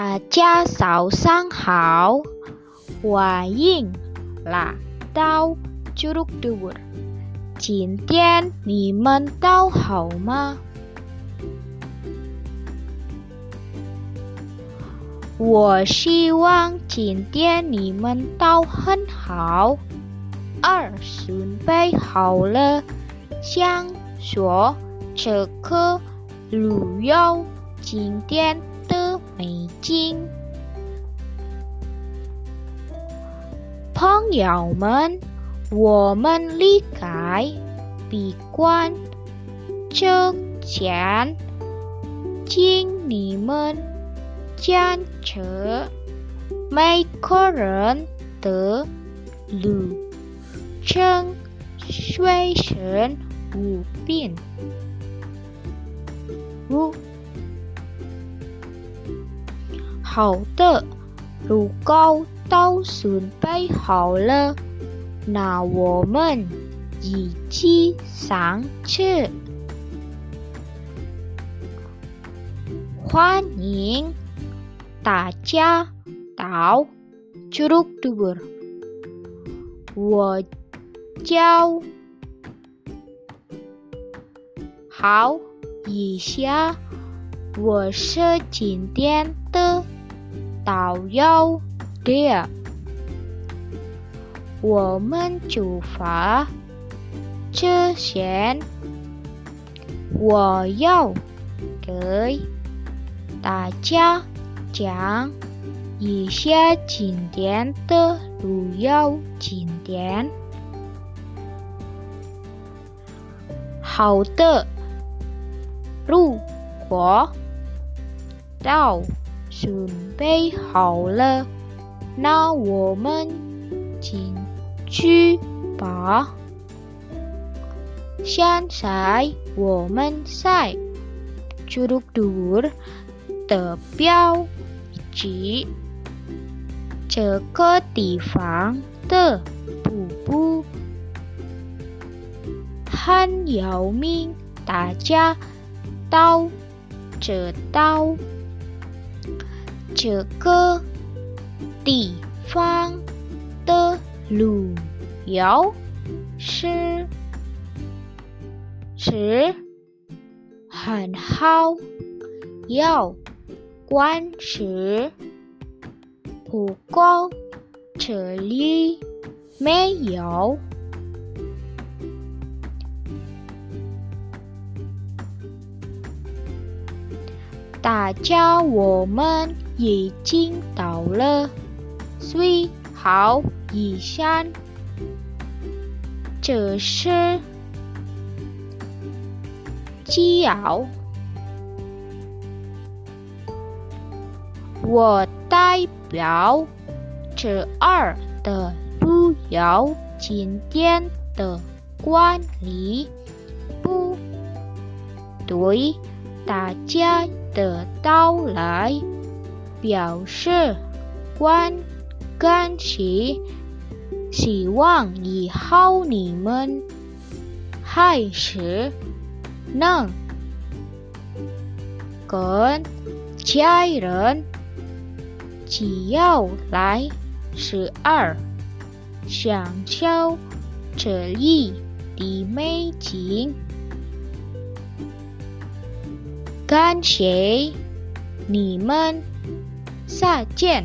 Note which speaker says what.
Speaker 1: 大家早上好，欢迎来到朱鲁多尔。今天你们都好吗？我希望今天你们都很好。二准备好了，享受这个旅游景点的美景。朋友们，我们离开宾馆之前，请你们检查每个人的旅程随身物品。五。好的，如果都准备好了，那我们一起上车。欢迎大家到朱鲁多尔。我叫好一下，我是今天的。导游的，我们出发之前，我要给大家讲一些今天的旅游景点。好的，如果到。准备好了，那我们进去吧。现在我们在朱鲁多尔的标记，这个地方的瀑布很有名，大家都知道。这个地方的旅游是是很好，要关系。不过这里没有。大家，我们已经到了最后一站，这是机场。我代表这儿的路遥景点的管理部对大家的到来表示关感谢，希望以后你们还是能跟家人只要来十二享受这里的美景。感谢你们，xả triển